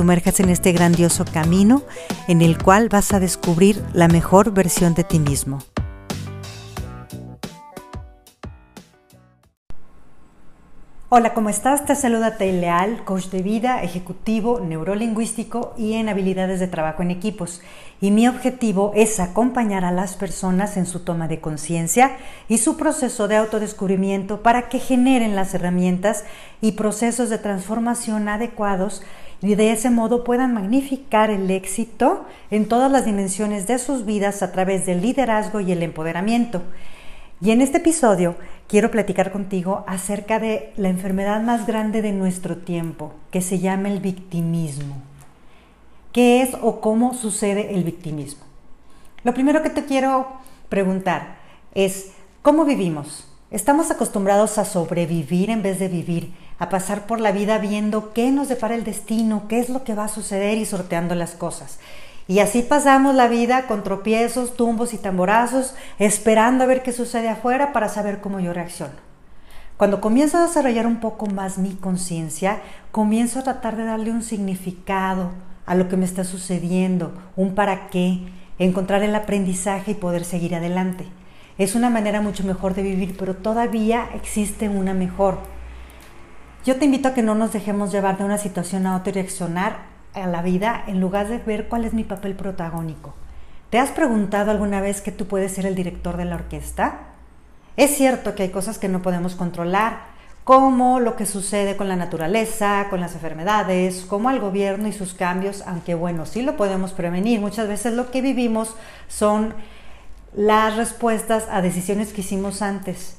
sumerjas en este grandioso camino en el cual vas a descubrir la mejor versión de ti mismo. Hola, ¿cómo estás? Te saluda Tay Leal, coach de vida, ejecutivo, neurolingüístico y en habilidades de trabajo en equipos. Y mi objetivo es acompañar a las personas en su toma de conciencia y su proceso de autodescubrimiento para que generen las herramientas y procesos de transformación adecuados y de ese modo puedan magnificar el éxito en todas las dimensiones de sus vidas a través del liderazgo y el empoderamiento. Y en este episodio quiero platicar contigo acerca de la enfermedad más grande de nuestro tiempo, que se llama el victimismo. ¿Qué es o cómo sucede el victimismo? Lo primero que te quiero preguntar es, ¿cómo vivimos? ¿Estamos acostumbrados a sobrevivir en vez de vivir? A pasar por la vida viendo qué nos depara el destino, qué es lo que va a suceder y sorteando las cosas. Y así pasamos la vida con tropiezos, tumbos y tamborazos, esperando a ver qué sucede afuera para saber cómo yo reacciono. Cuando comienzo a desarrollar un poco más mi conciencia, comienzo a tratar de darle un significado a lo que me está sucediendo, un para qué, encontrar el aprendizaje y poder seguir adelante. Es una manera mucho mejor de vivir, pero todavía existe una mejor. Yo te invito a que no nos dejemos llevar de una situación a otra y reaccionar a la vida en lugar de ver cuál es mi papel protagónico. ¿Te has preguntado alguna vez que tú puedes ser el director de la orquesta? Es cierto que hay cosas que no podemos controlar, como lo que sucede con la naturaleza, con las enfermedades, como el gobierno y sus cambios, aunque bueno, sí lo podemos prevenir. Muchas veces lo que vivimos son las respuestas a decisiones que hicimos antes.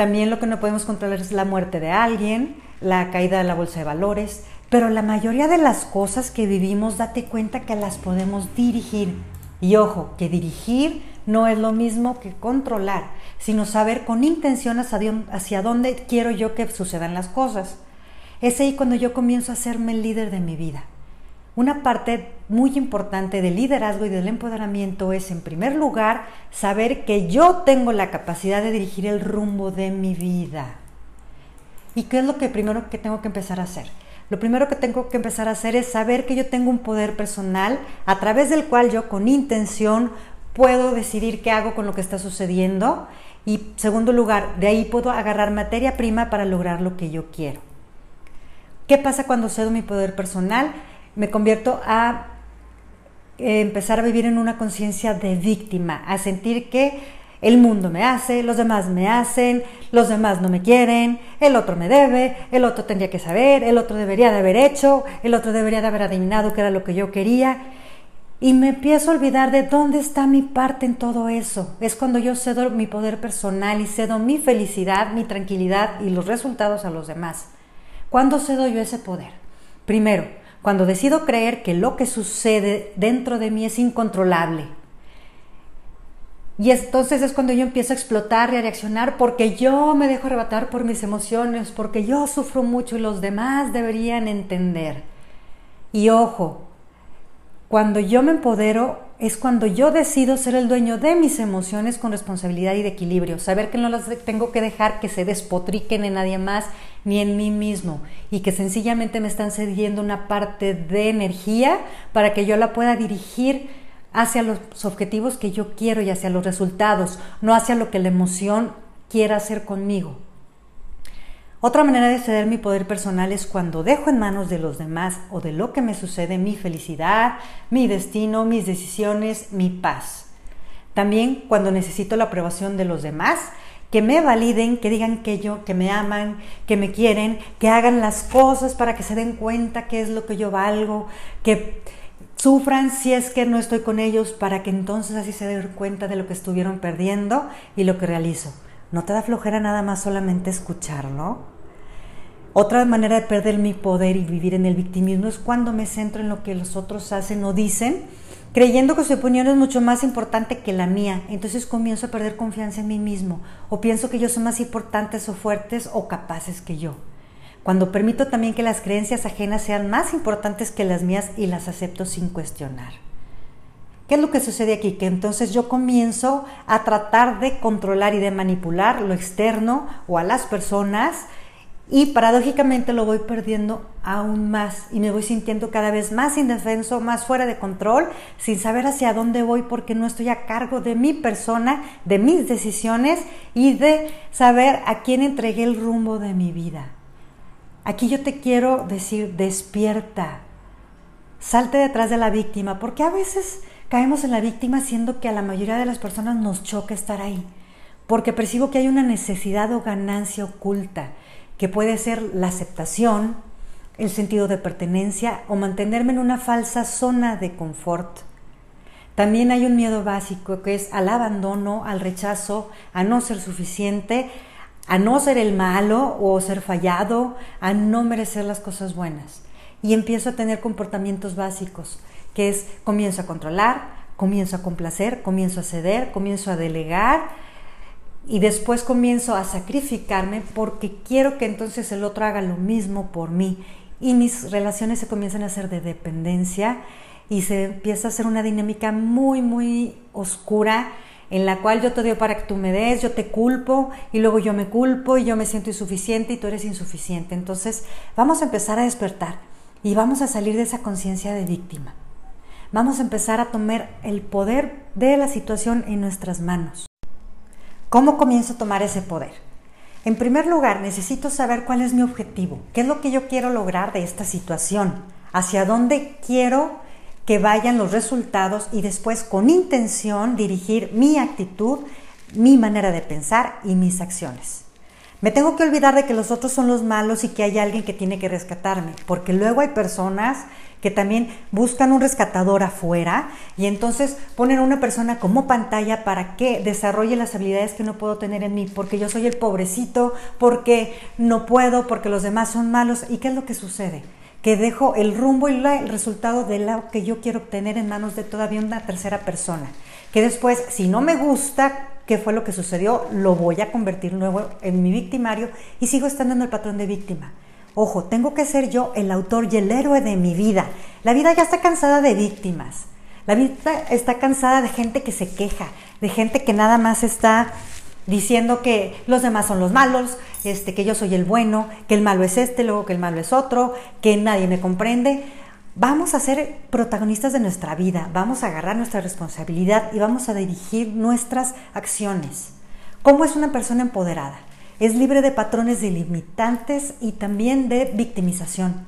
También lo que no podemos controlar es la muerte de alguien, la caída de la bolsa de valores, pero la mayoría de las cosas que vivimos, date cuenta que las podemos dirigir. Y ojo, que dirigir no es lo mismo que controlar, sino saber con intención hacia dónde quiero yo que sucedan las cosas. Es ahí cuando yo comienzo a serme el líder de mi vida. Una parte muy importante del liderazgo y del empoderamiento es, en primer lugar, saber que yo tengo la capacidad de dirigir el rumbo de mi vida. ¿Y qué es lo que primero que tengo que empezar a hacer? Lo primero que tengo que empezar a hacer es saber que yo tengo un poder personal a través del cual yo con intención puedo decidir qué hago con lo que está sucediendo y segundo lugar, de ahí puedo agarrar materia prima para lograr lo que yo quiero. ¿Qué pasa cuando cedo mi poder personal? Me convierto a eh, empezar a vivir en una conciencia de víctima, a sentir que el mundo me hace, los demás me hacen, los demás no me quieren, el otro me debe, el otro tendría que saber, el otro debería de haber hecho, el otro debería de haber adivinado que era lo que yo quería. Y me empiezo a olvidar de dónde está mi parte en todo eso. Es cuando yo cedo mi poder personal y cedo mi felicidad, mi tranquilidad y los resultados a los demás. ¿Cuándo cedo yo ese poder? Primero, cuando decido creer que lo que sucede dentro de mí es incontrolable, y entonces es cuando yo empiezo a explotar y a reaccionar porque yo me dejo arrebatar por mis emociones, porque yo sufro mucho y los demás deberían entender. Y ojo, cuando yo me empodero es cuando yo decido ser el dueño de mis emociones con responsabilidad y de equilibrio, saber que no las tengo que dejar que se despotriquen en nadie más ni en mí mismo y que sencillamente me están cediendo una parte de energía para que yo la pueda dirigir hacia los objetivos que yo quiero y hacia los resultados, no hacia lo que la emoción quiera hacer conmigo. Otra manera de ceder mi poder personal es cuando dejo en manos de los demás o de lo que me sucede mi felicidad, mi destino, mis decisiones, mi paz. También cuando necesito la aprobación de los demás, que me validen, que digan que yo, que me aman, que me quieren, que hagan las cosas para que se den cuenta qué es lo que yo valgo, que sufran si es que no estoy con ellos para que entonces así se den cuenta de lo que estuvieron perdiendo y lo que realizo. ¿No te da flojera nada más solamente escucharlo? Otra manera de perder mi poder y vivir en el victimismo es cuando me centro en lo que los otros hacen o dicen, creyendo que su opinión es mucho más importante que la mía. Entonces comienzo a perder confianza en mí mismo o pienso que ellos son más importantes o fuertes o capaces que yo. Cuando permito también que las creencias ajenas sean más importantes que las mías y las acepto sin cuestionar. ¿Qué es lo que sucede aquí? Que entonces yo comienzo a tratar de controlar y de manipular lo externo o a las personas y paradójicamente lo voy perdiendo aún más y me voy sintiendo cada vez más indefenso, más fuera de control, sin saber hacia dónde voy porque no estoy a cargo de mi persona, de mis decisiones y de saber a quién entregué el rumbo de mi vida. Aquí yo te quiero decir, despierta, salte detrás de la víctima, porque a veces caemos en la víctima siendo que a la mayoría de las personas nos choca estar ahí, porque percibo que hay una necesidad o ganancia oculta que puede ser la aceptación, el sentido de pertenencia o mantenerme en una falsa zona de confort. También hay un miedo básico que es al abandono, al rechazo, a no ser suficiente, a no ser el malo o ser fallado, a no merecer las cosas buenas. Y empiezo a tener comportamientos básicos, que es comienzo a controlar, comienzo a complacer, comienzo a ceder, comienzo a delegar, y después comienzo a sacrificarme porque quiero que entonces el otro haga lo mismo por mí y mis relaciones se comienzan a hacer de dependencia y se empieza a hacer una dinámica muy, muy oscura en la cual yo te doy para que tú me des, yo te culpo y luego yo me culpo y yo me siento insuficiente y tú eres insuficiente. Entonces vamos a empezar a despertar y vamos a salir de esa conciencia de víctima. Vamos a empezar a tomar el poder de la situación en nuestras manos. ¿Cómo comienzo a tomar ese poder? En primer lugar, necesito saber cuál es mi objetivo, qué es lo que yo quiero lograr de esta situación, hacia dónde quiero que vayan los resultados y después con intención dirigir mi actitud, mi manera de pensar y mis acciones. Me tengo que olvidar de que los otros son los malos y que hay alguien que tiene que rescatarme, porque luego hay personas que también buscan un rescatador afuera y entonces ponen a una persona como pantalla para que desarrolle las habilidades que no puedo tener en mí, porque yo soy el pobrecito, porque no puedo, porque los demás son malos. ¿Y qué es lo que sucede? Que dejo el rumbo y el resultado de lo que yo quiero obtener en manos de todavía una tercera persona. Que después, si no me gusta, qué fue lo que sucedió, lo voy a convertir luego en mi victimario y sigo estando en el patrón de víctima. Ojo, tengo que ser yo el autor y el héroe de mi vida. La vida ya está cansada de víctimas. La vida está cansada de gente que se queja, de gente que nada más está diciendo que los demás son los malos, este, que yo soy el bueno, que el malo es este, luego que el malo es otro, que nadie me comprende. Vamos a ser protagonistas de nuestra vida, vamos a agarrar nuestra responsabilidad y vamos a dirigir nuestras acciones. ¿Cómo es una persona empoderada? Es libre de patrones delimitantes y también de victimización.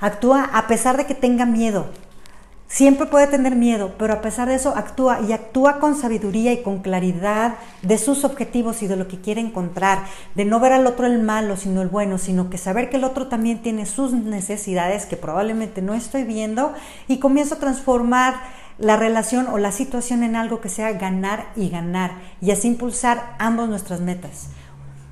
Actúa a pesar de que tenga miedo. Siempre puede tener miedo, pero a pesar de eso actúa y actúa con sabiduría y con claridad de sus objetivos y de lo que quiere encontrar, de no ver al otro el malo, sino el bueno, sino que saber que el otro también tiene sus necesidades que probablemente no estoy viendo y comienzo a transformar la relación o la situación en algo que sea ganar y ganar y así impulsar ambos nuestras metas.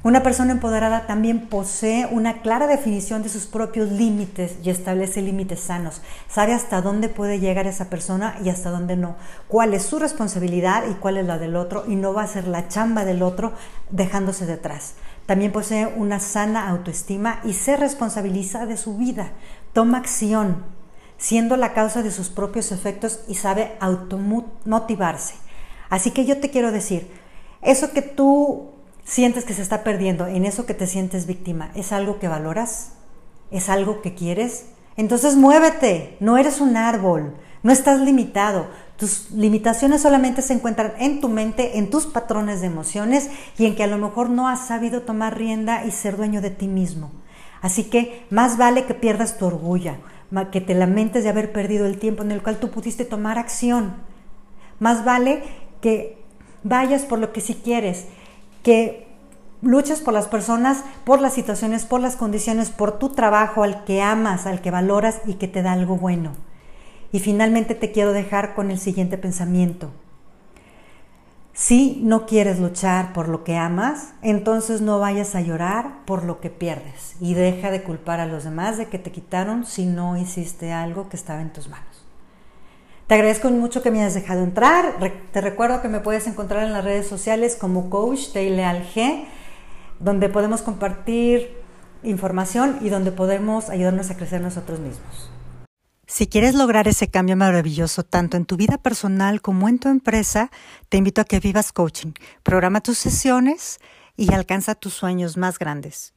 Una persona empoderada también posee una clara definición de sus propios límites y establece límites sanos. Sabe hasta dónde puede llegar esa persona y hasta dónde no. Cuál es su responsabilidad y cuál es la del otro y no va a ser la chamba del otro dejándose detrás. También posee una sana autoestima y se responsabiliza de su vida. Toma acción, siendo la causa de sus propios efectos y sabe automotivarse. Así que yo te quiero decir, eso que tú sientes que se está perdiendo, en eso que te sientes víctima, ¿es algo que valoras? ¿Es algo que quieres? Entonces muévete, no eres un árbol, no estás limitado. Tus limitaciones solamente se encuentran en tu mente, en tus patrones de emociones y en que a lo mejor no has sabido tomar rienda y ser dueño de ti mismo. Así que más vale que pierdas tu orgullo, que te lamentes de haber perdido el tiempo en el cual tú pudiste tomar acción. Más vale que vayas por lo que sí quieres que luches por las personas, por las situaciones, por las condiciones, por tu trabajo, al que amas, al que valoras y que te da algo bueno. Y finalmente te quiero dejar con el siguiente pensamiento. Si no quieres luchar por lo que amas, entonces no vayas a llorar por lo que pierdes y deja de culpar a los demás de que te quitaron si no hiciste algo que estaba en tus manos. Te agradezco mucho que me hayas dejado entrar. Te recuerdo que me puedes encontrar en las redes sociales como Coach Leal G, donde podemos compartir información y donde podemos ayudarnos a crecer nosotros mismos. Si quieres lograr ese cambio maravilloso tanto en tu vida personal como en tu empresa, te invito a que vivas coaching. Programa tus sesiones y alcanza tus sueños más grandes.